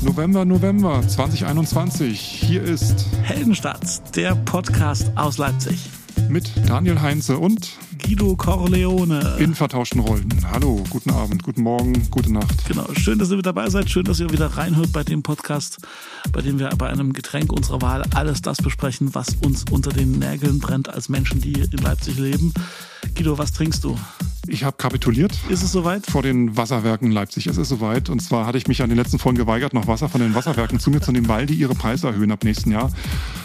November, November 2021. Hier ist Heldenstadt, der Podcast aus Leipzig. mit Daniel Heinze und Guido Corleone. in vertauschten Rollen. Hallo, guten Abend, guten Morgen, gute Nacht. Genau, schön, dass ihr mit dabei seid. Schön, dass ihr wieder reinhört bei dem Podcast, bei dem wir bei einem Getränk unserer Wahl alles das besprechen, was uns unter den Nägeln brennt als Menschen, die in Leipzig leben. Guido, was trinkst du? Ich habe kapituliert Ist es soweit? vor den Wasserwerken Leipzig. Es ist soweit. Und zwar hatte ich mich an den letzten Folgen geweigert, noch Wasser von den Wasserwerken zu mir zu nehmen, weil die ihre Preise erhöhen ab nächsten Jahr.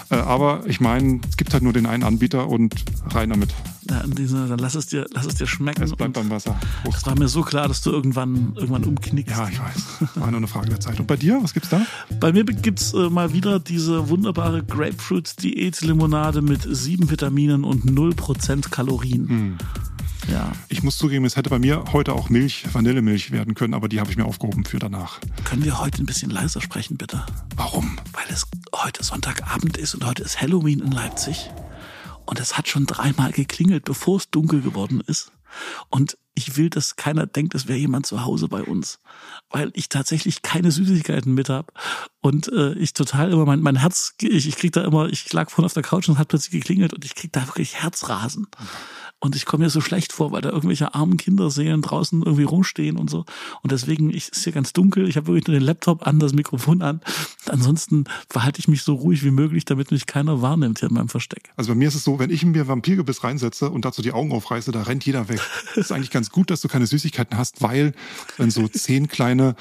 Äh, aber ich meine, es gibt halt nur den einen Anbieter und rein damit. Ja, diesem dann lass es dir, lass es dir schmecken. Es bleibt beim Wasser. es Prost. war mir so klar, dass du irgendwann, irgendwann umknickst. Ja, ich weiß. War nur eine Frage der Zeit. Und bei dir, was gibt's da? Bei mir gibt's äh, mal wieder diese wunderbare Grapefruit-Diät-Limonade mit sieben Vitaminen und 0% Kalorien. Hm. Ja. Ich muss zugeben, es hätte bei mir heute auch Milch, Vanillemilch werden können, aber die habe ich mir aufgehoben für danach. Können wir heute ein bisschen leiser sprechen, bitte? Warum? Weil es heute Sonntagabend ist und heute ist Halloween in Leipzig. Und es hat schon dreimal geklingelt, bevor es dunkel geworden ist. Und ich will, dass keiner denkt, es wäre jemand zu Hause bei uns. Weil ich tatsächlich keine Süßigkeiten mit habe. Und äh, ich total immer, mein, mein Herz, ich, ich krieg da immer, ich lag vorhin auf der Couch und es hat plötzlich geklingelt und ich krieg da wirklich Herzrasen. Und ich komme mir so schlecht vor, weil da irgendwelche armen Kinderseelen draußen irgendwie rumstehen und so. Und deswegen ich, ist hier ganz dunkel. Ich habe wirklich nur den Laptop an, das Mikrofon an. Ansonsten verhalte ich mich so ruhig wie möglich, damit mich keiner wahrnimmt hier in meinem Versteck. Also bei mir ist es so, wenn ich mir Vampirgebiss reinsetze und dazu die Augen aufreiße, da rennt jeder weg. Das ist eigentlich ganz gut, dass du keine Süßigkeiten hast, weil wenn so zehn kleine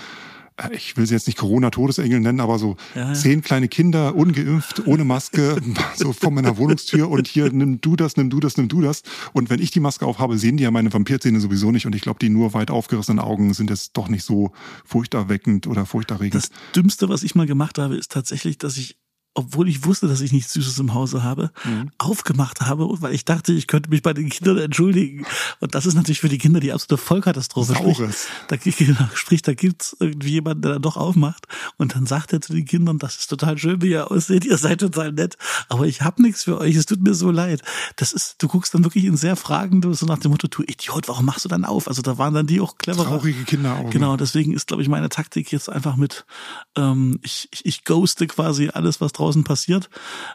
ich will sie jetzt nicht Corona-Todesengel nennen, aber so Ja, zehn kleine Kinder, ungeimpft, ohne Maske, so vor meiner Wohnungstür und hier nimm du das, nimm du das, nimm du das. Und wenn ich die Maske aufhabe, sehen die ja meine Vampirzähne sowieso nicht. Und ich glaube, die nur weit aufgerissenen Augen sind jetzt doch nicht so furchterweckend oder furchterregend. Das Dümmste, was ich mal gemacht habe, ist tatsächlich, dass ich, obwohl ich wusste, dass ich nichts Süßes im Hause habe, aufgemacht habe, weil ich dachte, ich könnte mich bei den Kindern entschuldigen. Und das ist natürlich für die Kinder die absolute Vollkatastrophe. Sprich, Saures. da, genau, sprich, da gibt's irgendwie jemanden, der dann doch aufmacht und dann sagt er zu den Kindern, das ist total schön, wie ihr aussieht, ihr seid total nett, aber ich habe nichts für euch, es tut mir so leid. Das ist, du guckst dann wirklich in sehr fragende, so nach dem Motto, du Idiot, warum machst du dann auf? Also da waren dann die auch cleverer. Traurige Kinderaugen. Genau, deswegen ist, glaube ich, meine Taktik jetzt einfach mit, ähm, ich, ich, ich ghoste quasi alles, was draußen passiert.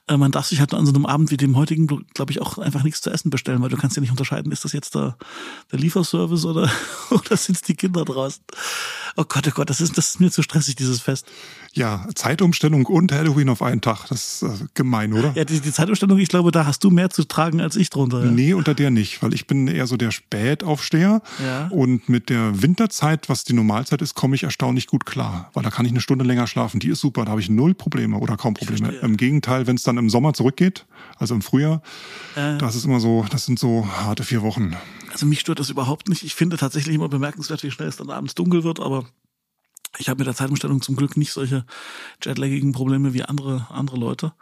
Äh, man darf sich halt an so einem Abend wie dem heutigen, glaube ich, auch einfach nichts zu essen bestellen, weil du kannst ja nicht unterscheiden, ist das jetzt der, der Lieferservice oder, oder sind die Kinder draußen? Oh Gott, oh Gott, das ist, das ist mir zu stressig, dieses Fest. Ja, Zeitumstellung und Halloween auf einen Tag. Das ist äh, gemein, oder? Ja, die, die Zeitumstellung, ich glaube, da hast du mehr zu tragen als ich drunter. Ja. Nee, unter der nicht, weil ich bin eher so der Spätaufsteher. Ja. Und mit der Winterzeit, was die Normalzeit ist, komme ich erstaunlich gut klar. Weil da kann ich eine Stunde länger schlafen. Die ist super, da habe ich null Probleme oder kaum Probleme. Verstehe. Im Gegenteil, wenn es dann im Sommer zurückgeht, also im Frühjahr, Äh. das ist immer so, das sind so harte vier Wochen. Also mich stört das überhaupt nicht. Ich finde tatsächlich immer bemerkenswert, wie schnell es dann abends dunkel wird, aber ich habe mit der Zeitumstellung zum Glück nicht solche jetlaggigen Probleme wie andere, andere Leute.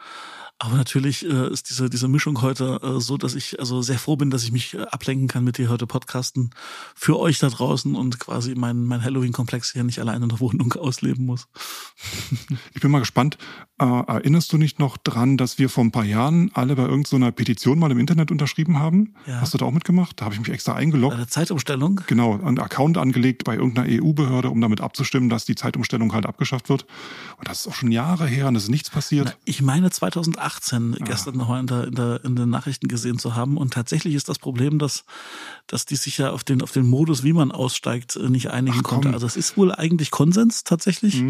Aber natürlich äh, ist diese, diese Mischung heute äh, so, dass ich also sehr froh bin, dass ich mich äh, ablenken kann mit dir heute podcasten für euch da draußen und quasi mein, mein Halloween-Komplex hier nicht allein in der Wohnung ausleben muss. Ich bin mal gespannt, äh, erinnerst du nicht noch dran, dass wir vor ein paar Jahren alle bei irgendeiner Petition mal im Internet unterschrieben haben? Ja. Hast du da auch mitgemacht? Da habe ich mich extra eingeloggt. Bei der Zeitumstellung, Genau, einen Account angelegt bei irgendeiner EU-Behörde, um damit abzustimmen, dass die Zeitumstellung halt abgeschafft wird. Und das ist auch schon Jahre her und es ist nichts passiert. Na, ich meine 2018 gestern noch mal in, der, in, der, in den Nachrichten gesehen zu haben. Und tatsächlich ist das Problem, dass, dass die sich ja auf den, auf den Modus, wie man aussteigt, äh, nicht einigen Ach. Mhm. konnte. Also es ist wohl eigentlich Konsens tatsächlich.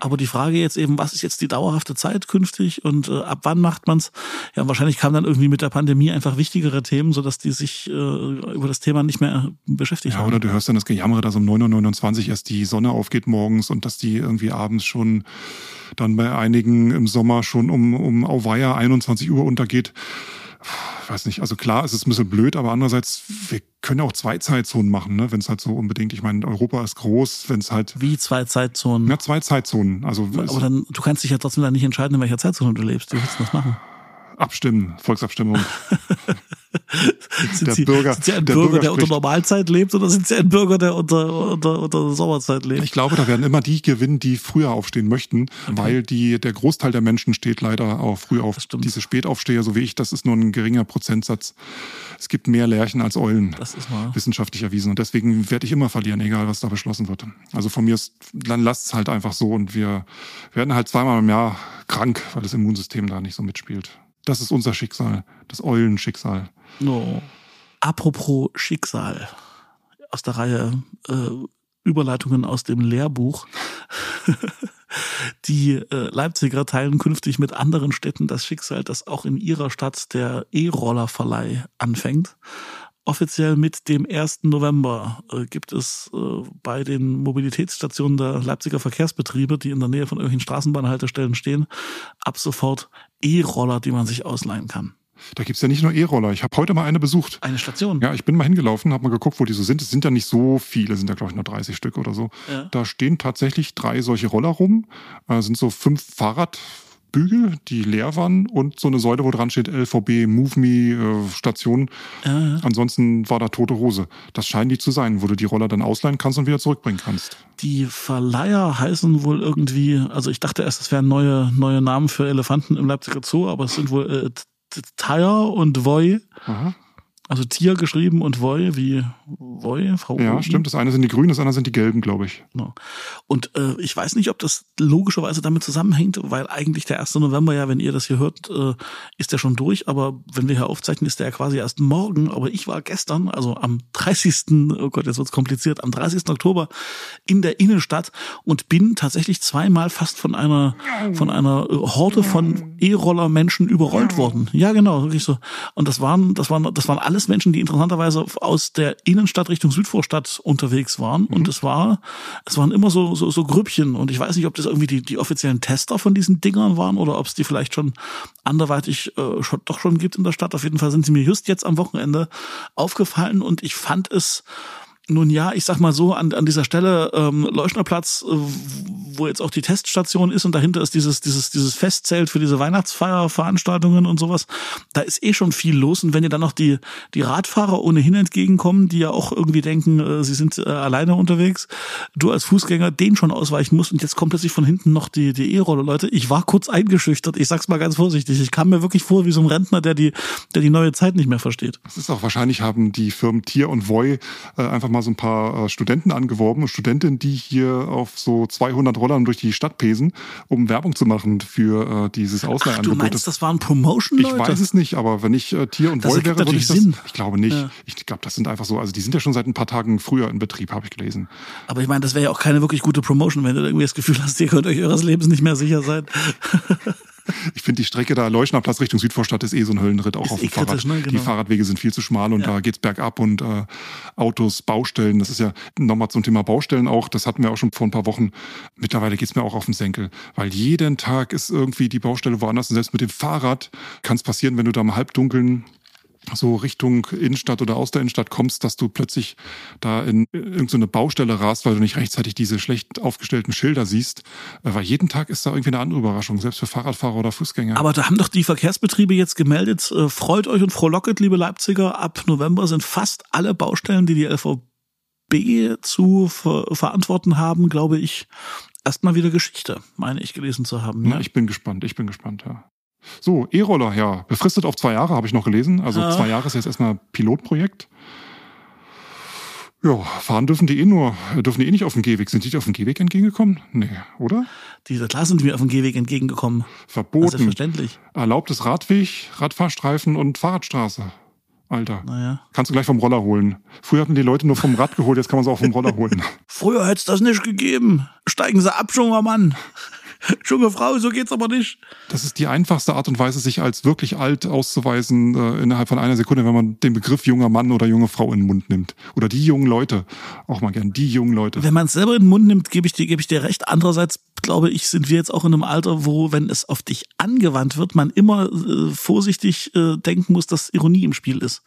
Aber die Frage jetzt eben, was ist jetzt die dauerhafte Zeit künftig und äh, ab wann macht man's? Ja, wahrscheinlich kamen dann irgendwie mit der Pandemie einfach wichtigere Themen, sodass die sich äh, über das Thema nicht mehr beschäftigt Ja, haben. oder du hörst dann das Gejammer, dass um 9.29 Uhr erst die Sonne aufgeht morgens und dass die irgendwie abends schon dann bei einigen im Sommer schon um, um Auweia 21 Uhr untergeht. Ich weiß nicht, also klar, es ist ein bisschen blöd, aber andererseits, wir können auch zwei Zeitzonen machen, ne? wenn es halt so unbedingt, ich meine, Europa ist groß, wenn es halt, Wie zwei Zeitzonen. ja, zwei Zeitzonen, also Aber dann, du kannst dich ja trotzdem dann nicht entscheiden, in welcher Zeitzone du lebst. Wie willst du das machen? abstimmen, Volksabstimmung. sind, Der Sie, Bürger- sind Sie ein der Bürger, Bürger der unter. Normalzeit lebt oder sind Sie ein Bürger, der unter, unter, unter Sommerzeit lebt? Ich glaube, da werden immer die gewinnen, die früher aufstehen möchten, weil die, der Großteil der Menschen steht leider auch früh auf. Diese Spätaufsteher, so wie ich, das ist nur ein geringer Prozentsatz. Es gibt mehr Lerchen als Eulen. Das ist wahr. Wissenschaftlich erwiesen. Und deswegen werde ich immer verlieren, egal was da beschlossen wird. Also von mir ist, dann lasst es halt einfach so und wir werden halt zweimal im Jahr krank, weil das Immunsystem da nicht so mitspielt. Das ist unser Schicksal, das Eulenschicksal. No. Apropos Schicksal. Aus der Reihe äh, Überleitungen aus dem Lehrbuch. Die äh, Leipziger teilen künftig mit anderen Städten das Schicksal, dass auch in ihrer Stadt der E-Roller-Verleih anfängt. Offiziell mit dem 1. November äh, gibt es äh, bei den Mobilitätsstationen der Leipziger Verkehrsbetriebe, die in der Nähe von irgendwelchen Straßenbahnhaltestellen stehen, ab sofort E-Roller, die man sich ausleihen kann. Da gibt's ja nicht nur E-Roller. Ich habe heute mal eine besucht. Eine Station. Ja, ich bin mal hingelaufen, habe mal geguckt, wo die so sind. Es sind ja nicht so viele, sind ja glaube ich nur 30 Stück oder so. Ja. Da stehen tatsächlich drei solche Roller rum. Äh, sind so fünf Fahrradbügel, die leer waren und so eine Säule, wo dran steht LVB Move Me äh, Station. Ja. Ansonsten war da tote Hose. Das scheinen die zu sein, wo du die Roller dann ausleihen kannst und wieder zurückbringen kannst. Die Verleiher heißen wohl irgendwie, also ich dachte erst, es wären neue, neue Namen für Elefanten im Leipziger Zoo, aber es sind wohl äh, T- T- Tyre und Voy, Aha. Also Tier geschrieben und Voy wie Voy, Frau Ja, Oben. stimmt. Das eine sind die grünen, das andere sind die gelben, glaube ich. Genau. Und äh, ich weiß nicht, ob das logischerweise damit zusammenhängt, weil eigentlich der 1. November ja, wenn ihr das hier hört, äh, ist der schon durch, aber wenn wir hier aufzeichnen, ist der ja quasi erst morgen. Aber ich war gestern, also am 30., oh Gott, jetzt wird's kompliziert, am 30. Oktober in der Innenstadt und bin tatsächlich zweimal fast von einer von einer äh, Horde von E-Roller-Menschen überrollt worden. Ja, genau, wirklich so. Und das waren, das waren, das waren alles Menschen, die interessanterweise aus der Innenstadt Richtung Südvorstadt unterwegs waren. Und es war, es waren immer so, so, so Grüppchen. Und ich weiß nicht, ob das irgendwie die, die offiziellen Tester von diesen Dingern waren oder ob es die vielleicht schon anderweitig äh, schon, doch schon gibt in der Stadt. Auf jeden Fall sind sie mir just jetzt am Wochenende aufgefallen und ich fand es nun ja, ich sag mal so, an, an dieser Stelle ähm, Leuschnerplatz, äh, wo jetzt auch die Teststation ist und dahinter ist dieses, dieses, dieses Festzelt für diese Weihnachtsfeierveranstaltungen und sowas. Da ist eh schon viel los. Und wenn ihr dann noch die, die Radfahrer ohnehin entgegenkommen, die ja auch irgendwie denken, äh, sie sind äh, alleine unterwegs, du als Fußgänger den schon ausweichen musst und jetzt kommt plötzlich von hinten noch die, die E-Rolle, Leute. Ich war kurz eingeschüchtert. Ich sag's mal ganz vorsichtig. Ich kam mir wirklich vor wie so ein Rentner, der die, der die neue Zeit nicht mehr versteht. Das ist auch wahrscheinlich haben die Firmen Tier und Voy äh, einfach mal so ein paar äh, Studenten angeworben, Studentinnen, die hier auf so 200 Rollern durch die Stadt pesen, um Werbung zu machen für äh, dieses Ach, du Ausleihangebot. meinst, das waren Promotion-Leute? ich weiß es nicht, aber wenn ich äh, Tier und Das ergibt wäre, würde ich das. Sinn. Ich glaube nicht. Ja. Ich glaube, das sind einfach so. Also die sind ja schon seit ein paar Tagen früher in Betrieb, habe ich gelesen. Aber ich meine, das wäre ja auch keine wirklich gute Promotion, wenn du irgendwie das Gefühl hast, ihr könnt euch eures Lebens nicht mehr sicher sein. Ich finde die Strecke da Leuschnerplatz Richtung Südvorstadt ist eh so ein Höllenritt auch Ist auf eh dem Fahrrad. kritisch, ne? Die Genau. Fahrradwege sind viel zu schmal und Ja. da geht's bergab und äh, Autos, Baustellen. Das ist ja nochmal zum Thema Baustellen auch. Das hatten wir auch schon vor ein paar Wochen. Mittlerweile geht's mir auch auf den Senkel, weil jeden Tag ist irgendwie die Baustelle woanders. Und selbst mit dem Fahrrad kann es passieren, wenn du da im Halbdunkeln so Richtung Innenstadt oder aus der Innenstadt kommst, dass du plötzlich da in irgendeine Baustelle rast, weil du nicht rechtzeitig diese schlecht aufgestellten Schilder siehst. Äh, Weil jeden Tag ist da irgendwie eine andere Überraschung, selbst für Fahrradfahrer oder Fußgänger. Aber da haben doch die Verkehrsbetriebe jetzt gemeldet, äh, freut euch und frohlocket, liebe Leipziger, ab November sind fast alle Baustellen, die die LVB zu ver verantworten haben, glaube ich, erstmal wieder Geschichte, meine ich gelesen zu haben. Ja, Ne? ich bin gespannt, ich bin gespannt, ja. So, E-Roller, ja. Befristet auf zwei Jahre, habe ich noch gelesen. Also Ja. zwei Jahre ist jetzt erstmal Pilotprojekt. Ja, fahren dürfen die eh nur, dürfen die eh nicht auf dem Gehweg. Sind die auf dem Gehweg entgegengekommen? Nee, oder? Diese klar sind mir auf dem Gehweg entgegengekommen. Verboten. Selbstverständlich. Erlaubtes Radweg, Radfahrstreifen und Fahrradstraße. Alter. Naja. Kannst du gleich vom Roller holen. Früher hatten die Leute nur vom Rad geholt, jetzt kann man es auch vom Roller holen. Früher hätte es das nicht gegeben. Steigen Sie ab, junger Mann. Junge Frau, so geht's aber nicht. Das ist die einfachste Art und Weise, sich als wirklich alt auszuweisen äh, innerhalb von einer Sekunde, wenn man den Begriff junger Mann oder junge Frau in den Mund nimmt. Oder die jungen Leute. Auch mal gern, die jungen Leute. Wenn man es selber in den Mund nimmt, gebe ich dir, gebe ich dir recht. Andererseits glaube ich, sind wir jetzt auch in einem Alter, wo, wenn es auf dich angewandt wird, man immer äh, vorsichtig äh, denken muss, dass Ironie im Spiel ist.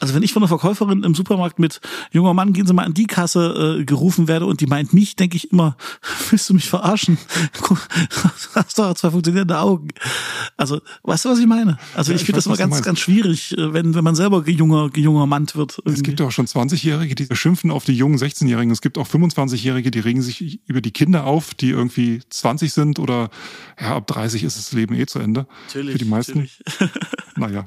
Also wenn ich von einer Verkäuferin im Supermarkt mit junger Mann, gehen Sie mal an die Kasse äh, gerufen werde und die meint mich, denke ich immer, willst du mich verarschen? hast doch zwei funktionierende Augen. Also, weißt du, was ich meine? Also Ja, ich ich finde das immer ganz, ganz schwierig, äh, wenn, wenn man selber junger, junger Mann wird. Es irgendwie. gibt auch schon 20-Jährige, die schimpfen auf die jungen 16-Jährigen. Es gibt auch 25-Jährige, die regen sich über die Kinder auf, die irgendwie 20 sind oder ja, ab 30 ist das Leben eh zu Ende. Natürlich, Für die meisten. natürlich. Naja.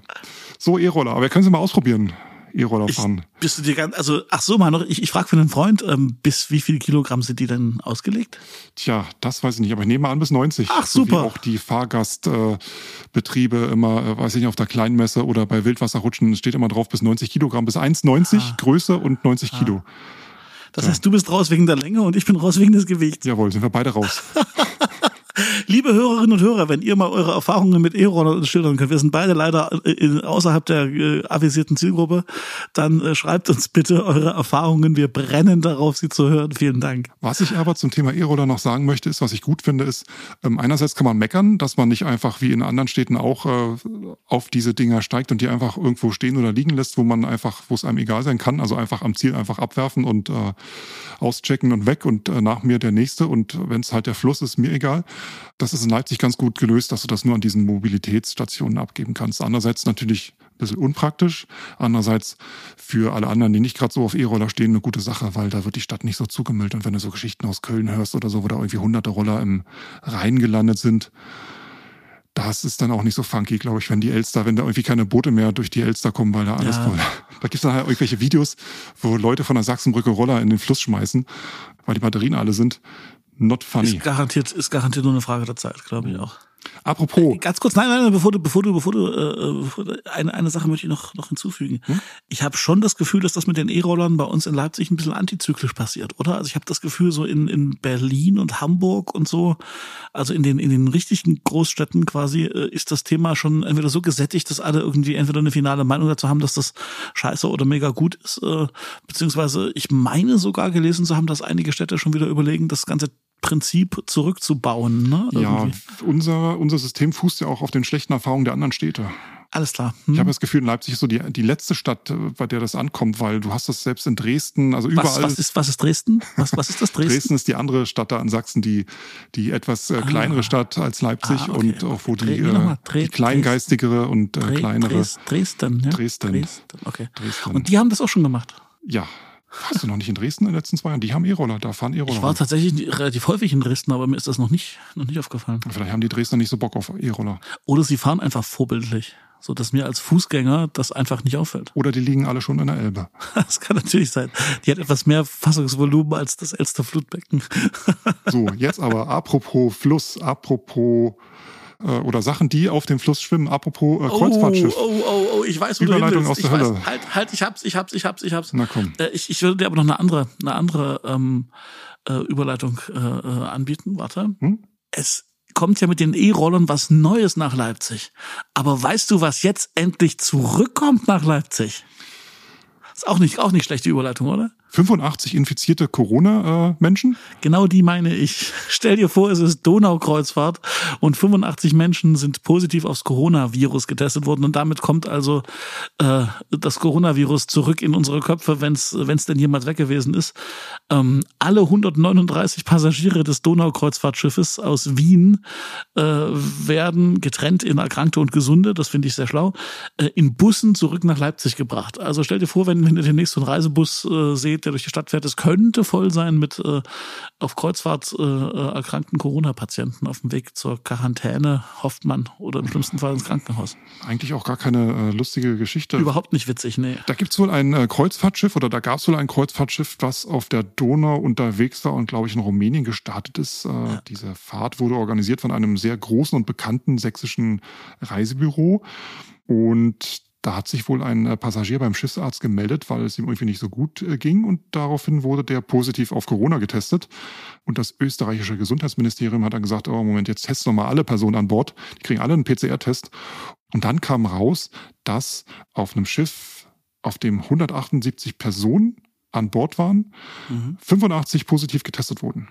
So, E-Roller. Aber wir können sie mal ausprobieren. E-Roller Ich, fahren. bist du dir ganz, also, ach so, mal noch, ich, ich frage für einen Freund, ähm, bis wie viel Kilogramm sind die denn ausgelegt? Tja, das weiß ich nicht, aber ich nehme mal an bis 90. Ach, So wie super. auch die Fahrgastbetriebe äh, immer, äh, weiß ich nicht, auf der Kleinmesse oder bei Wildwasserrutschen steht immer drauf bis 90 Kilogramm, bis 1,90 Ah. Größe und 90 Kilo. Das heißt, du bist raus wegen der Länge und ich bin raus wegen des Gewichts. Jawohl, sind wir beide raus. Liebe Hörerinnen und Hörer, wenn ihr mal eure Erfahrungen mit E-Rollern schildern könnt, wir sind beide leider äh, in, außerhalb der äh, avisierten Zielgruppe, dann äh, schreibt uns bitte eure Erfahrungen. Wir brennen darauf, sie zu hören. Vielen Dank. Was ich aber zum Thema E-Roller noch sagen möchte, ist, was ich gut finde, ist, ähm, einerseits kann man meckern, dass man nicht einfach wie in anderen Städten auch äh, auf diese Dinger steigt und die einfach irgendwo stehen oder liegen lässt, wo man einfach, wo es einem egal sein kann, also einfach am Ziel einfach abwerfen und äh, auschecken und weg und äh, nach mir der nächste und wenn es halt der Fluss ist, mir egal. Das ist in Leipzig ganz gut gelöst, dass du das nur an diesen Mobilitätsstationen abgeben kannst. Andererseits natürlich ein bisschen unpraktisch. Andererseits für alle anderen, die nicht gerade so auf E-Roller stehen, eine gute Sache, weil da wird die Stadt nicht so zugemüllt. Und wenn du so Geschichten aus Köln hörst oder so, wo da irgendwie hunderte Roller im Rhein gelandet sind, das ist dann auch nicht so funky, glaube ich, wenn die Elster, wenn da irgendwie keine Boote mehr durch die Elster kommen, weil da alles Ja. voll. Da gibt es dann halt irgendwelche Videos, wo Leute von der Sachsenbrücke Roller in den Fluss schmeißen, weil die Batterien alle sind. Not funny. Ist garantiert, ist garantiert nur eine Frage der Zeit, glaube ich auch. Apropos, Ganz kurz, nein, nein, nein, bevor du, bevor du, bevor du, äh, bevor du eine, eine Sache möchte ich noch, noch hinzufügen. Hm? Ich habe schon das Gefühl, dass das mit den E-Rollern bei uns in Leipzig ein bisschen antizyklisch passiert, oder? Also ich habe das Gefühl, so in, in Berlin und Hamburg und so, also in den, in den richtigen Großstädten quasi, äh, ist das Thema schon entweder so gesättigt, dass alle irgendwie entweder eine finale Meinung dazu haben, dass das scheiße oder mega gut ist, äh, beziehungsweise ich meine sogar gelesen zu haben, dass einige Städte schon wieder überlegen, das ganze Prinzip zurückzubauen. Ne? ja, unser, unser System fußt ja auch auf den schlechten Erfahrungen der anderen Städte. Alles klar. Hm? Ich habe das Gefühl, Leipzig ist so die, die letzte Stadt, äh, bei der das ankommt, weil du hast das selbst in Dresden, also überall. Was, was, ist, was ist Dresden? Was, was ist das Dresden? Dresden ist die andere Stadt da in Sachsen, die, die etwas äh, kleinere Stadt als Leipzig Ah, okay. und auch wo die, äh, Dre- die kleingeistigere und äh, kleinere. Dres- Dresden, ja? Dresden. Dresden, okay. Dresden. Und die haben das auch schon gemacht. Ja. Warst du noch nicht in Dresden in den letzten zwei Jahren? Die haben E-Roller, da fahren E-Roller. Ich war rum. tatsächlich relativ häufig in Dresden, aber mir ist das noch nicht, noch nicht aufgefallen. Vielleicht haben die Dresdner nicht so Bock auf E-Roller. Oder sie fahren einfach vorbildlich, so dass mir als Fußgänger das einfach nicht auffällt. Oder die liegen alle schon in der Elbe. Das kann natürlich sein. Die hat etwas mehr Fassungsvolumen als das Elster Flutbecken. So, jetzt aber apropos Fluss, apropos äh, oder Sachen, die auf dem Fluss schwimmen, apropos äh, Kreuzfahrtschiff. Oh, oh, oh, oh, ich weiß, wo Überleitung du hin willst. aus der ich Hölle. Weiß. Halt, halt, ich hab's, ich hab's, ich hab's, ich hab's. Na komm. Äh, ich, ich würde dir aber noch eine andere, eine andere ähm, äh, Überleitung äh, äh, anbieten. Warte. Hm? Es kommt ja mit den E-Rollern was Neues nach Leipzig. Aber weißt du, was jetzt endlich zurückkommt nach Leipzig? Ist auch nicht, auch nicht schlechte Überleitung, oder? 85 infizierte Corona-Menschen. Genau die meine ich. Stell dir vor, es ist Donaukreuzfahrt und 85 Menschen sind positiv aufs Coronavirus getestet worden und damit kommt also äh, das Coronavirus zurück in unsere Köpfe, wenn es denn jemals weg gewesen ist. Ähm, alle 139 Passagiere des Donaukreuzfahrtschiffes aus Wien äh, werden getrennt in Erkrankte und Gesunde, das finde ich sehr schlau, äh, in Bussen zurück nach Leipzig gebracht. Also stell dir vor, wenn, wenn ihr demnächst einen Reisebus äh, seht, der durch die Stadt fährt, es könnte voll sein mit äh, auf Kreuzfahrt äh, äh, erkrankten Corona-Patienten auf dem Weg zur Quarantäne, hofft man, oder im schlimmsten Fall ins Krankenhaus. Eigentlich auch gar keine äh, lustige Geschichte. Überhaupt nicht witzig, nee. Da gibt's wohl ein äh, Kreuzfahrtschiff oder da gab's wohl ein Kreuzfahrtschiff, was auf der Donau unterwegs war und glaube ich in Rumänien gestartet ist. Äh, Diese Fahrt wurde organisiert von einem sehr großen und bekannten sächsischen Reisebüro und da hat sich wohl ein äh, Passagier beim Schiffsarzt gemeldet, weil es ihm irgendwie nicht so gut äh, ging und daraufhin wurde der positiv auf Corona getestet. Und das österreichische Gesundheitsministerium hat dann gesagt, oh Moment, jetzt testen wir mal alle Personen an Bord. Die kriegen alle einen PCR-Test. Und dann kam raus, dass auf einem Schiff, auf dem 178 Personen an Bord waren, Mhm. 85 positiv getestet wurden.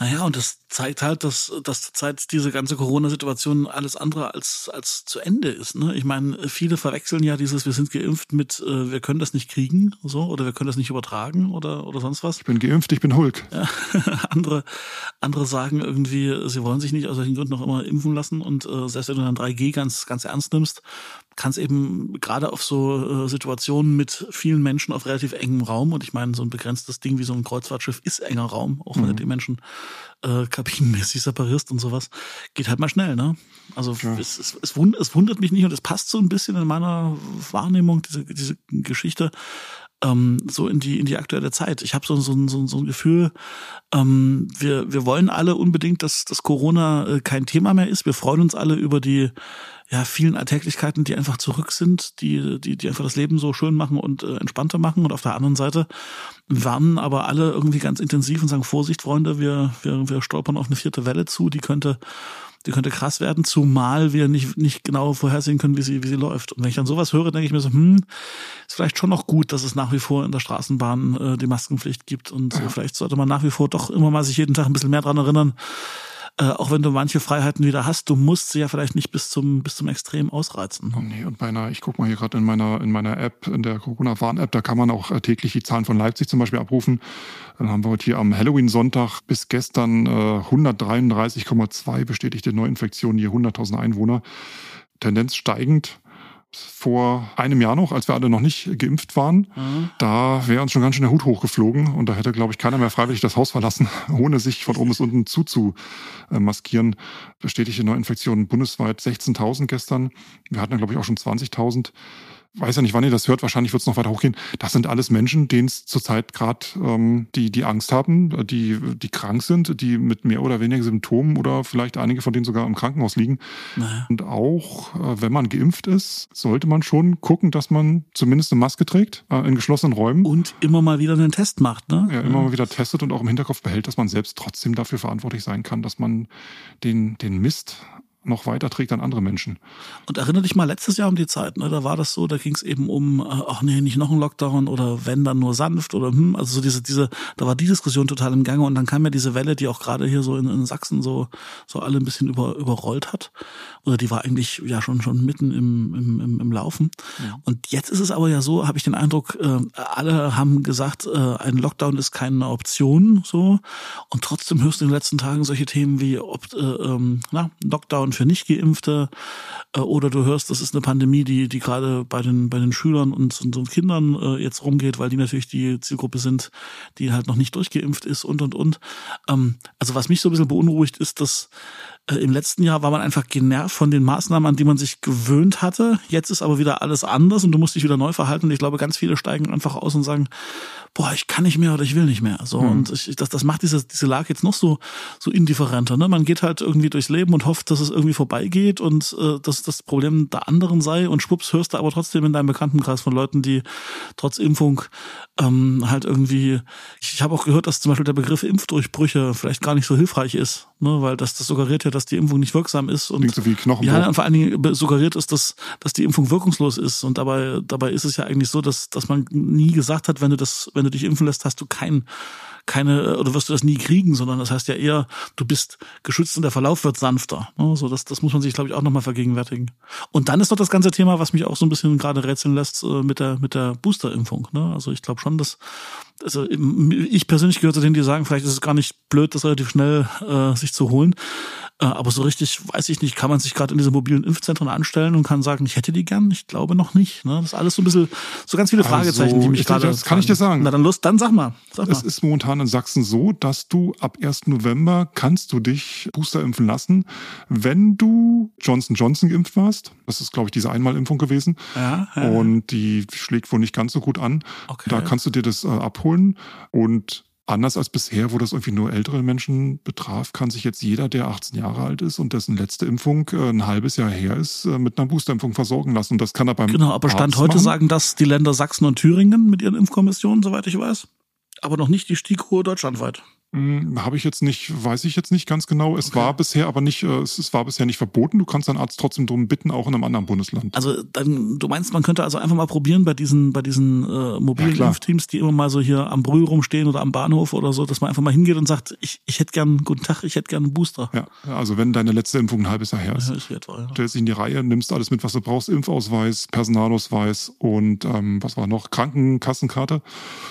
Naja, und das zeigt halt, dass, dass zurzeit diese ganze Corona-Situation alles andere als, als zu Ende ist. Ne? Ich meine, viele verwechseln ja dieses, wir sind geimpft mit, äh, wir können das nicht kriegen, so, oder wir können das nicht übertragen oder, oder sonst was. Ich bin geimpft, ich bin Hulk. Ja, andere, andere sagen irgendwie, sie wollen sich nicht aus solchen Gründen noch immer impfen lassen und äh, selbst wenn du dann 3G ganz, ganz ernst nimmst, kann es eben gerade auf so äh, Situationen mit vielen Menschen auf relativ engem Raum, und ich meine, so ein begrenztes Ding wie so ein Kreuzfahrtschiff ist enger Raum, auch wenn mhm. du die Menschen äh, kabinenmäßig separierst und sowas, geht halt mal schnell, ne? Also ja. es, es, es, wund, es wundert mich nicht und es passt so ein bisschen in meiner Wahrnehmung, diese, diese Geschichte, ähm, so in die in die aktuelle Zeit. Ich habe so, so, so, so ein Gefühl, ähm, wir, wir wollen alle unbedingt, dass, dass Corona äh, kein Thema mehr ist. Wir freuen uns alle über die ja, vielen Alltäglichkeiten, die einfach zurück sind, die, die, die einfach das Leben so schön machen und äh, entspannter machen. Und auf der anderen Seite warnen aber alle irgendwie ganz intensiv und sagen, Vorsicht, Freunde, wir, wir, wir stolpern auf eine vierte Welle zu, die könnte die könnte krass werden, zumal wir nicht, nicht genau vorhersehen können, wie sie, wie sie läuft. Und wenn ich dann sowas höre, denke ich mir so, hm, ist vielleicht schon noch gut, dass es nach wie vor in der Straßenbahn äh, die Maskenpflicht gibt. Und äh, vielleicht sollte man nach wie vor doch immer mal sich jeden Tag ein bisschen mehr dran erinnern, äh, auch wenn du manche Freiheiten wieder hast, du musst sie ja vielleicht nicht bis zum, bis zum Extrem ausreizen. Oh nee, und bei einer, ich gucke mal hier gerade in meiner, in meiner App, in der Corona-Warn-App, da kann man auch äh, täglich die Zahlen von Leipzig zum Beispiel abrufen. Dann haben wir heute hier am Halloween-Sonntag bis gestern äh, 133,2 bestätigte Neuinfektionen je 100.000 Einwohner. Tendenz steigend vor einem Jahr noch, als wir alle noch nicht geimpft waren, mhm. da wäre uns schon ganz schön der Hut hochgeflogen und da hätte, glaube ich, keiner mehr freiwillig das Haus verlassen, ohne sich von oben bis unten zuzumaskieren. Bestätigte Neuinfektionen bundesweit 16.000 gestern. Wir hatten, glaube ich, auch schon 20.000 weiß ja nicht, wann ihr das hört, wahrscheinlich wird es noch weiter hochgehen. Das sind alles Menschen, denen es zurzeit gerade ähm, die, die Angst haben, die, die krank sind, die mit mehr oder weniger Symptomen oder vielleicht einige von denen sogar im Krankenhaus liegen. Naja. Und auch, äh, wenn man geimpft ist, sollte man schon gucken, dass man zumindest eine Maske trägt äh, in geschlossenen Räumen. Und immer mal wieder einen Test macht, ne? Ja, immer ja. mal wieder testet und auch im Hinterkopf behält, dass man selbst trotzdem dafür verantwortlich sein kann, dass man den, den Mist noch weiterträgt an andere Menschen. Und erinnere dich mal letztes Jahr um die Zeit, ne? da war das so, da ging es eben um, äh, ach nee, nicht noch ein Lockdown oder wenn dann nur sanft oder hm, also so diese, diese, da war die Diskussion total im Gange und dann kam ja diese Welle, die auch gerade hier so in, in Sachsen so, so alle ein bisschen über, überrollt hat. Oder die war eigentlich ja schon, schon mitten im, im, im, im Laufen. Ja. Und jetzt ist es aber ja so, habe ich den Eindruck, äh, alle haben gesagt, äh, ein Lockdown ist keine Option, so. Und trotzdem hörst du in den letzten Tagen solche Themen wie, ob, äh, ähm, na, Lockdown und für Nichtgeimpfte äh, oder du hörst, das ist eine Pandemie, die, die gerade bei den, bei den Schülern und, und, und Kindern äh, jetzt rumgeht, weil die natürlich die Zielgruppe sind, die halt noch nicht durchgeimpft ist und und und. Ähm, also was mich so ein bisschen beunruhigt, ist, dass im letzten Jahr war man einfach genervt von den Maßnahmen, an die man sich gewöhnt hatte. Jetzt ist aber wieder alles anders und du musst dich wieder neu verhalten. Und ich glaube, ganz viele steigen einfach aus und sagen, boah, ich kann nicht mehr oder ich will nicht mehr. So, mhm. und ich, das, das macht diese, diese Lage jetzt noch so, so indifferenter. Ne? Man geht halt irgendwie durchs Leben und hofft, dass es irgendwie vorbeigeht und äh, dass das Problem der anderen sei und schwupps hörst du aber trotzdem in deinem Bekanntenkreis von Leuten, die trotz Impfung ähm, halt irgendwie, ich, ich habe auch gehört, dass zum Beispiel der Begriff Impfdurchbrüche vielleicht gar nicht so hilfreich ist, ne? weil das, das suggeriert ja, dass die Impfung nicht wirksam ist und so ja, und vor allen Dingen suggeriert ist, dass, dass die Impfung wirkungslos ist und dabei, dabei ist es ja eigentlich so, dass, dass man nie gesagt hat, wenn du das, wenn du dich impfen lässt, hast du kein keine, oder wirst du das nie kriegen, sondern das heißt ja eher, du bist geschützt und der Verlauf wird sanfter. Ne? So, das, das muss man sich, glaube ich, auch nochmal vergegenwärtigen. Und dann ist noch das ganze Thema, was mich auch so ein bisschen gerade rätseln lässt, äh, mit der, mit der Boosterimpfung. Ne? Also ich glaube schon, dass, also ich persönlich gehöre zu denen, die sagen, vielleicht ist es gar nicht blöd, das relativ schnell äh, sich zu holen. Äh, aber so richtig, weiß ich nicht, kann man sich gerade in diese mobilen Impfzentren anstellen und kann sagen, ich hätte die gern? Ich glaube noch nicht. Ne? Das ist alles so ein bisschen, so ganz viele Fragezeichen, also, die mich gerade. Das kann ich dir sagen. Na dann los, dann sag mal. Sag mal. Es ist momentan in Sachsen so, dass du ab 1. November kannst du dich Booster impfen lassen, wenn du Johnson Johnson geimpft warst. Das ist, glaube ich, diese Einmalimpfung gewesen. Ja, ja. Und die schlägt wohl nicht ganz so gut an. Okay. Da kannst du dir das äh, abholen und Anders als bisher, wo das irgendwie nur ältere Menschen betraf, kann sich jetzt jeder, der 18 Jahre alt ist und dessen letzte Impfung äh, ein halbes Jahr her ist, äh, mit einer Boosterimpfung versorgen lassen. Und das kann er beim Genau, aber Stand Arzt heute machen. sagen das die Länder Sachsen und Thüringen mit ihren Impfkommissionen, soweit ich weiß. Aber noch nicht die STIKO deutschlandweit. Hm, Habe ich jetzt nicht, weiß ich jetzt nicht ganz genau. Es war bisher aber nicht, äh, es, es war bisher nicht verboten. Du kannst deinen Arzt trotzdem drum bitten, auch in einem anderen Bundesland. Also dann, du meinst, man könnte also einfach mal probieren bei diesen, bei diesen äh, mobilen Ja. Impfteams, die immer mal so hier am Brühl rumstehen oder am Bahnhof oder so, dass man einfach mal hingeht und sagt, ich, ich hätte gern, guten Tag, ich hätte gern einen Booster. Ja, also wenn deine letzte Impfung ein halbes Jahr her ist. Ja, werde ja. stellst dich in die Reihe, nimmst alles mit, was du brauchst, Impfausweis, Personalausweis und ähm, was war noch, Krankenkassenkarte.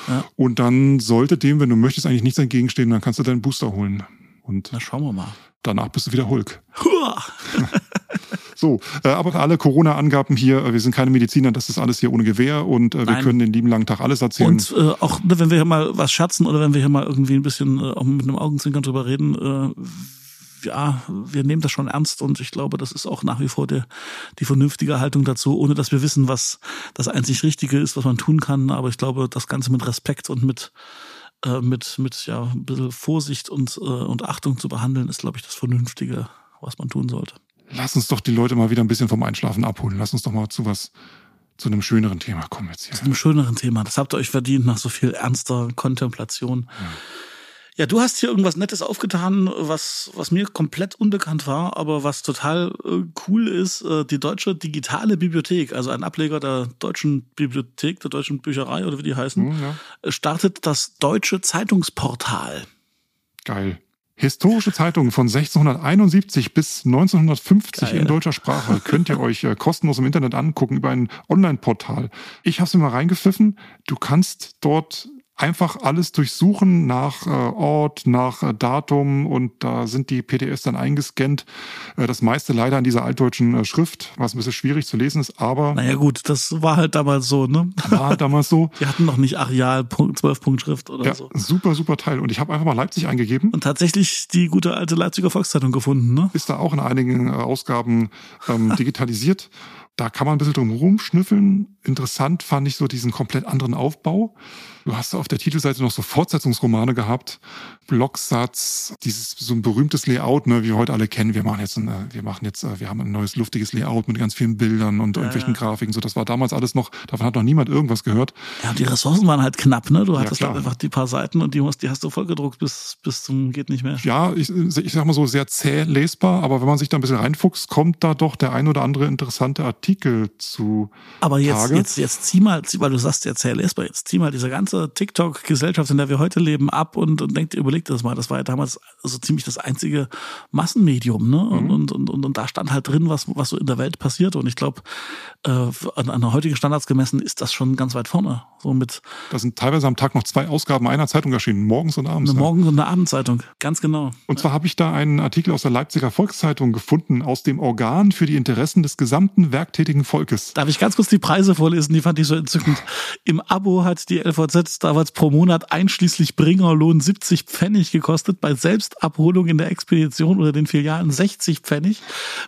Ja. Und dann sollte dem, wenn du möchtest, eigentlich nichts entgegenstehen, dann kannst du deinen Booster holen. Und Na, schauen wir mal. danach bist du wieder Hulk. Huah! So, äh, aber alle Corona-Angaben hier, äh, wir sind keine Mediziner, das ist alles hier ohne Gewehr und äh, wir Nein. können den lieben langen Tag alles erzählen. Und äh, auch ne, wenn wir hier mal was scherzen oder wenn wir hier mal irgendwie ein bisschen äh, auch mit einem Augenzwinkern drüber reden, äh, ja, wir nehmen das schon ernst und ich glaube, das ist auch nach wie vor der, die vernünftige Haltung dazu, ohne dass wir wissen, was das einzig Richtige ist, was man tun kann. Aber ich glaube, das Ganze mit Respekt und mit äh, mit mit ja ein bisschen Vorsicht und äh, und Achtung zu behandeln, ist glaube ich das Vernünftige, was man tun sollte. Lass uns doch die Leute mal wieder ein bisschen vom Einschlafen abholen. Lass uns doch mal zu was, zu einem schöneren Thema kommen jetzt hier. zu einem schöneren Thema. Das habt ihr euch verdient nach so viel ernster Kontemplation. Ja, du hast hier irgendwas Nettes aufgetan, was, was mir komplett unbekannt war, aber was total äh, cool ist. Äh, die Deutsche Digitale Bibliothek, also ein Ableger der Deutschen Bibliothek, der Deutschen Bücherei oder wie die heißen, Hm, ja. äh, startet das Deutsche Zeitungsportal. Geil. Historische Zeitungen von 1671 bis 1950 Geil. in deutscher Sprache könnt ihr euch äh, kostenlos im Internet angucken über ein Online-Portal. Ich habe es mir mal reingepfiffen. Du kannst dort einfach alles durchsuchen nach äh, Ort, nach äh, Datum und da sind die PDFs dann eingescannt. Äh, das meiste leider in dieser altdeutschen Schrift, was ein bisschen schwierig zu lesen ist, aber Naja gut, das war halt damals so, ne? war damals so. Wir hatten noch nicht Areal 12 Punkt Schrift oder Ja, so. super, super Teil. Und ich habe einfach mal Leipzig eingegeben. Und tatsächlich die gute alte Leipziger Volkszeitung gefunden, ne? ist da auch in einigen Ausgaben ähm, digitalisiert. Da kann man ein bisschen drum rumschnüffeln. Interessant fand ich so diesen komplett anderen Aufbau. Du hast auf der Titelseite noch so Fortsetzungsromane gehabt, Blocksatz, dieses so ein berühmtes Layout, ne, wie wir heute alle kennen. Wir machen jetzt ein, äh, wir machen jetzt, äh, wir haben ein neues luftiges Layout mit ganz vielen Bildern und irgendwelchen Grafiken. So, das war damals alles noch. Davon hat noch niemand irgendwas gehört. Ja, und die Ressourcen waren halt knapp, ne? Du hattest klar. halt einfach die paar Seiten und die, musst- die hast du vollgedruckt bis, bis zum geht nicht mehr. Ja, ich, ich sag mal so sehr zäh lesbar, aber wenn man sich da ein bisschen reinfuchst, kommt da doch der ein oder andere interessante Artikel zu. Aber jetzt, Tage. jetzt, jetzt zieh mal, weil du sagst, jetzt sehr lesbar, jetzt zieh mal diese ganze TikTok-Gesellschaft, in der wir heute leben, ab und, und denk, überleg dir das mal. Das war ja damals so ziemlich das einzige Massenmedium, ne? Und, und, und, und, und da stand halt drin, was, was so in der Welt passiert. Und ich glaube, äh, an, an heutigen Standards gemessen ist das schon ganz weit vorne. So mit Da sind teilweise am Tag noch zwei Ausgaben einer Zeitung erschienen, morgens und abends. einer ja. Morgen- und einer Abendzeitung. Ganz genau. Und zwar habe ich da einen Artikel aus der Leipziger Volkszeitung gefunden, aus dem Organ für die Interessen des gesamten werktätigen Volkes. Darf ich ganz kurz die Preise vorlesen? Die fand ich so entzückend. Im Abo hat die LVZ damals pro Monat einschließlich Bringerlohn 70 Pfennig gekostet, bei Selbstabholung in der Expedition oder den Filialen 60 Pfennig,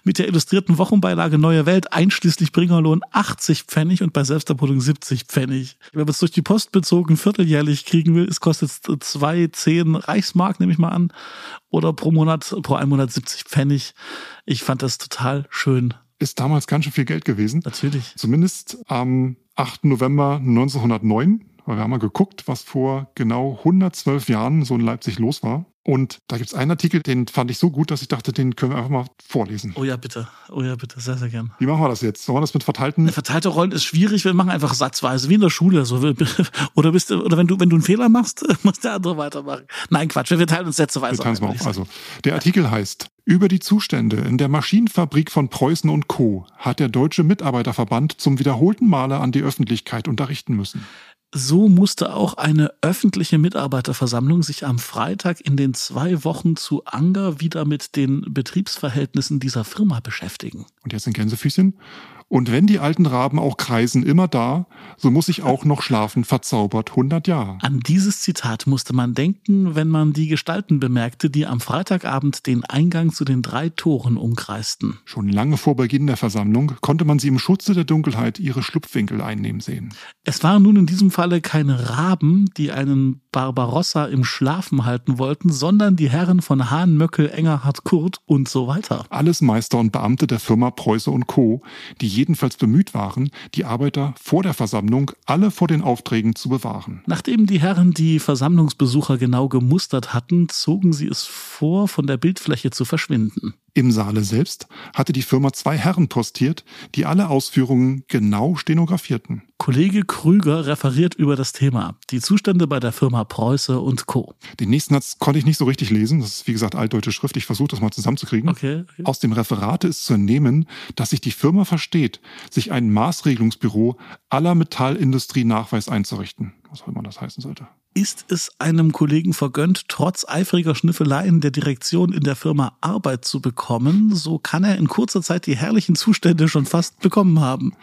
mit der illustrierten Wochenbeilage Neue Welt einschließlich Bringerlohn 80 Pfennig und bei Selbstabholung 70 Pfennig. Wenn man es durch die Post bezogen vierteljährlich kriegen will, es kostet zwei, zehn Reichsmark, nehme ich mal an, oder pro Monat, pro einen Monat 70 Pfennig. Ich fand das total schön. Ist damals ganz schön viel Geld gewesen. Natürlich. Zumindest am 8. November 1909. Weil wir haben mal geguckt, was vor genau 112 Jahren so in Leipzig los war. Und da gibt's einen Artikel, den fand ich so gut, dass ich dachte, den können wir einfach mal vorlesen. Oh ja, bitte. Oh ja, bitte. Sehr, sehr gern. Wie machen wir das jetzt? Sollen wir das mit verteilten? Verteilte Rollen ist schwierig. Wir machen einfach satzweise, wie in der Schule. So, oder bist du, oder wenn du, wenn du einen Fehler machst, muss der andere weitermachen. Nein, Quatsch. Wir teilen uns sätzeweise Wir teilen es mal auf. Also, der Artikel heißt, über die Zustände in der Maschinenfabrik von Preußen und Co. hat der Deutsche Mitarbeiterverband zum wiederholten Male an die Öffentlichkeit unterrichten müssen. So musste auch eine öffentliche Mitarbeiterversammlung sich am Freitag in den zwei Wochen zu Anger wieder mit den Betriebsverhältnissen dieser Firma beschäftigen. Und jetzt ein Gänsefüßchen. Und wenn die alten Raben auch kreisen immer da, so muss ich auch noch schlafen verzaubert 100 Jahre. An dieses Zitat musste man denken, wenn man die Gestalten bemerkte, die am Freitagabend den Eingang zu den drei Toren umkreisten. Schon lange vor Beginn der Versammlung konnte man sie im Schutze der Dunkelheit ihre Schlupfwinkel einnehmen sehen. Es waren nun in diesem Falle keine Raben, die einen Barbarossa im Schlafen halten wollten, sondern die Herren von Hahn, Möckel, Engerhard, Kurt und so weiter. Alles Meister und Beamte der Firma Preuße und Co., die jedenfalls bemüht waren, die Arbeiter vor der Versammlung alle vor den Aufträgen zu bewahren. Nachdem die Herren die Versammlungsbesucher genau gemustert hatten, zogen sie es vor, von der Bildfläche zu verschwinden. Im Saale selbst hatte die Firma zwei Herren postiert, die alle Ausführungen genau stenografierten. Kollege Krüger referiert über das Thema, die Zustände bei der Firma Preuße und Co. Den nächsten Satz konnte ich nicht so richtig lesen. Das ist, wie gesagt, altdeutsche Schrift. Ich versuche das mal zusammenzukriegen. Okay, okay. Aus dem Referate ist zu entnehmen, dass sich die Firma versteht, sich ein Maßregelungsbüro aller Metallindustrie Nachweis einzurichten. Was auch immer das heißen sollte. Ist es einem Kollegen vergönnt, trotz eifriger Schniffeleien der Direktion in der Firma Arbeit zu bekommen, so kann er in kurzer Zeit die herrlichen Zustände schon fast bekommen haben.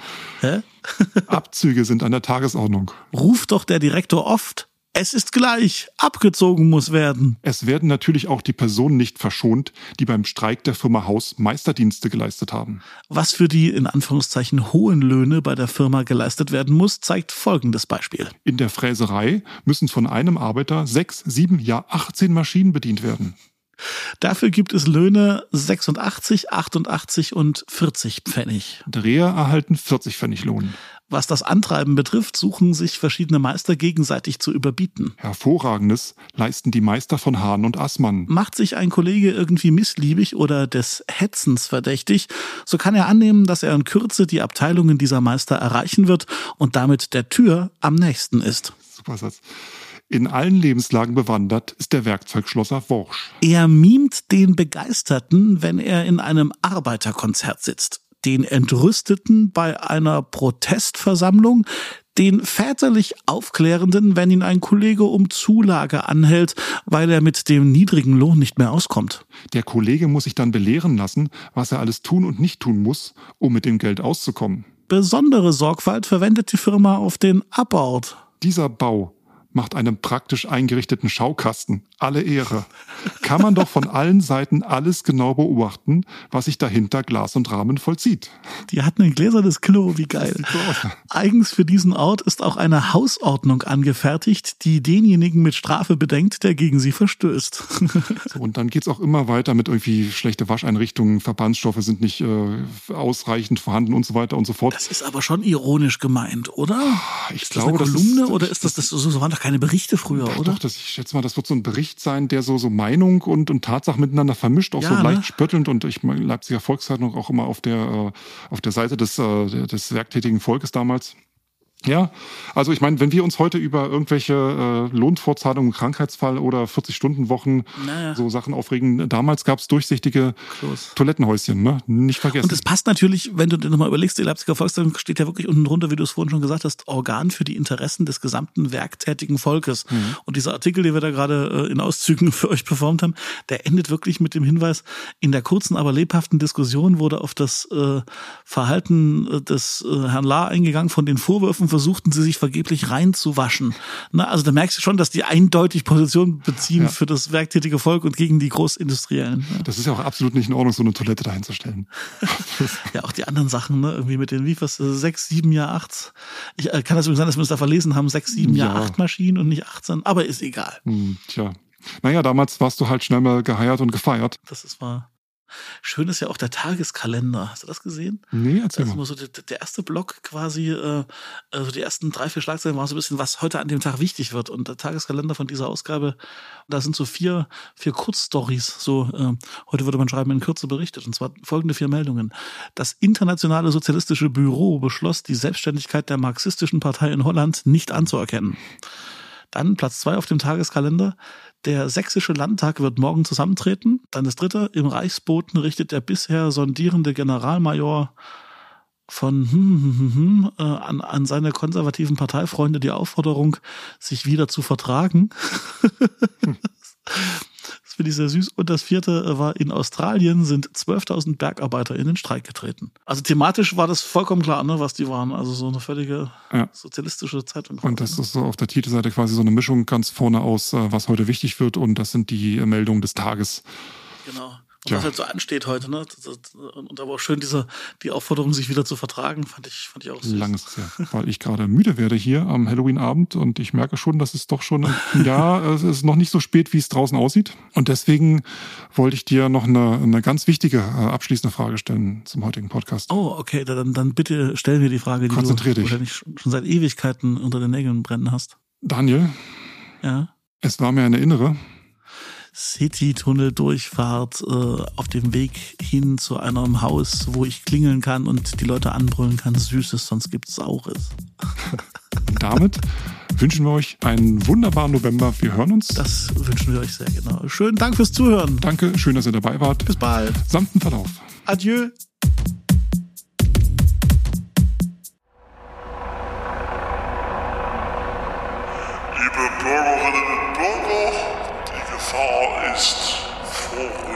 Hä? Abzüge sind an der Tagesordnung. Ruft doch der Direktor oft. Es ist gleich, abgezogen muss werden. Es werden natürlich auch die Personen nicht verschont, die beim Streik der Firma Haus Meisterdienste geleistet haben. Was für die in Anführungszeichen hohen Löhne bei der Firma geleistet werden muss, zeigt folgendes Beispiel. In der Fräserei müssen von einem Arbeiter sechs, sieben, ja 18 Maschinen bedient werden. Dafür gibt es Löhne 86, 88 und 40 Pfennig. Dreher erhalten 40 Pfennig Lohn. Was das Antreiben betrifft, suchen sich verschiedene Meister gegenseitig zu überbieten. Hervorragendes leisten die Meister von Hahn und Assmann. Macht sich ein Kollege irgendwie missliebig oder des Hetzens verdächtig, so kann er annehmen, dass er in Kürze die Abteilungen dieser Meister erreichen wird und damit der Tür am nächsten ist. Super Satz. In allen Lebenslagen bewandert ist der Werkzeugschlosser Worsch. Er mimt den Begeisterten, wenn er in einem Arbeiterkonzert sitzt den Entrüsteten bei einer Protestversammlung, den väterlich Aufklärenden, wenn ihn ein Kollege um Zulage anhält, weil er mit dem niedrigen Lohn nicht mehr auskommt. Der Kollege muss sich dann belehren lassen, was er alles tun und nicht tun muss, um mit dem Geld auszukommen. Besondere Sorgfalt verwendet die Firma auf den Abort. Dieser Bau macht einem praktisch eingerichteten Schaukasten alle Ehre. Kann man doch von allen Seiten alles genau beobachten, was sich dahinter Glas und Rahmen vollzieht. Die hatten ein gläsernes Klo, wie geil. Eigens für diesen Ort ist auch eine Hausordnung angefertigt, die denjenigen mit Strafe bedenkt, der gegen sie verstößt. So, und dann geht's auch immer weiter mit irgendwie schlechte Wascheinrichtungen, Verbandsstoffe sind nicht äh, ausreichend vorhanden und so weiter und so fort. Das ist aber schon ironisch gemeint, oder? Ich ist glaube, das eine das Kolumne ist- oder ist das, das so, so waren doch keine Berichte früher, Doch, oder? Doch, das, ich schätze mal, das wird so ein Bericht sein, der so, so Meinung und, und Tatsache miteinander vermischt, auch Ja, so ne? leicht spöttelnd. Und ich meine, Leipziger Volkszeitung auch immer auf der, äh, auf der Seite des, äh, des werktätigen Volkes damals. Ja, also ich meine, wenn wir uns heute über irgendwelche äh, Lohnfortzahlungen, Krankheitsfall oder 40-Stunden-Wochen Naja. so Sachen aufregen, damals gab es durchsichtige Klos. Toilettenhäuschen, ne? Nicht vergessen. Und es passt natürlich, wenn du dir nochmal überlegst, die Leipziger Volkszeitung steht ja wirklich unten drunter, wie du es vorhin schon gesagt hast, Organ für die Interessen des gesamten werktätigen Volkes. Und dieser Artikel, den wir da gerade äh, in Auszügen für euch performt haben, der endet wirklich mit dem Hinweis, in der kurzen, aber lebhaften Diskussion wurde auf das äh, Verhalten äh, des äh, Herrn Lahr eingegangen. Von den Vorwürfen versuchten sie sich vergeblich reinzuwaschen. Na, also da merkst du schon, dass die eindeutig Position beziehen Ja. für das werktätige Volk und gegen die Großindustriellen. Ja. das ist ja auch absolut nicht in Ordnung, so eine Toilette dahinzustellen. Ja, auch die anderen Sachen, ne? Irgendwie mit den, wie was, äh, sechs, sieben Jahr acht. Ich äh, kann das übrigens sein, dass wir uns da verlesen haben, sechs, sieben Jahr Ja. acht Maschinen und nicht 18, aber ist egal. Hm, tja. Naja, damals warst du halt schnell mal geheiert und gefeiert. Das ist wahr. Schön ist ja auch der Tageskalender. Hast du das gesehen? Nee, Das erzähl mal. immer so der, der erste Block quasi, äh, also die ersten drei, vier Schlagzeilen waren so ein bisschen, was heute an dem Tag wichtig wird. Und der Tageskalender von dieser Ausgabe, da sind so vier, vier Kurzstories. So, äh, heute würde man schreiben, in Kürze berichtet. Und zwar folgende vier Meldungen. Das Internationale Sozialistische Büro beschloss, die Selbstständigkeit der marxistischen Partei in Holland nicht anzuerkennen. Dann Platz zwei auf dem Tageskalender. Der sächsische Landtag wird morgen zusammentreten. Dann das dritte. Im Reichsboten richtet der bisher sondierende Generalmajor von hm, hm, hm, hm, äh, an, an seine konservativen Parteifreunde die Aufforderung, sich wieder zu vertragen. Das finde ich sehr süß. Und das vierte äh, war, in Australien sind 12.000 Bergarbeiter in den Streik getreten. Also thematisch war das vollkommen klar, ne, was die waren. Also so eine völlige Ja. sozialistische Zeitung. Und das ist so auf der Titelseite quasi so eine Mischung ganz vorne aus, äh, was heute wichtig wird. Und das sind die äh, Meldungen des Tages. Genau. Und was halt so ansteht heute, ne? Und aber auch schön diese, die Aufforderung, sich wieder zu vertragen, fand ich, fand ich auch süß. Lang ist es ja, weil ich gerade müde werde hier am Halloween-Abend und ich merke schon, dass es doch schon ein Jahr, es ist noch nicht so spät, wie es draußen aussieht. Und deswegen wollte ich dir noch eine, eine ganz wichtige äh, abschließende Frage stellen zum heutigen Podcast. Oh, okay, dann, dann bitte stell mir die Frage, die Konzentrier du dich. wahrscheinlich schon seit Ewigkeiten unter den Nägeln brennen hast. Daniel, Ja. es war mir eine innere, City-Tunnel-Durchfahrt äh, auf dem Weg hin zu einem Haus, wo ich klingeln kann und die Leute anbrüllen kann, Süßes, sonst gibt's auch es. Damit wünschen wir euch einen wunderbaren November. Wir hören uns. Das wünschen wir euch sehr genau. Schönen Dank fürs Zuhören. Danke, schön, dass ihr dabei wart. Bis bald. Samten Verlauf. Adieu. Liebe Bürgerinnen Gefahr ist vor.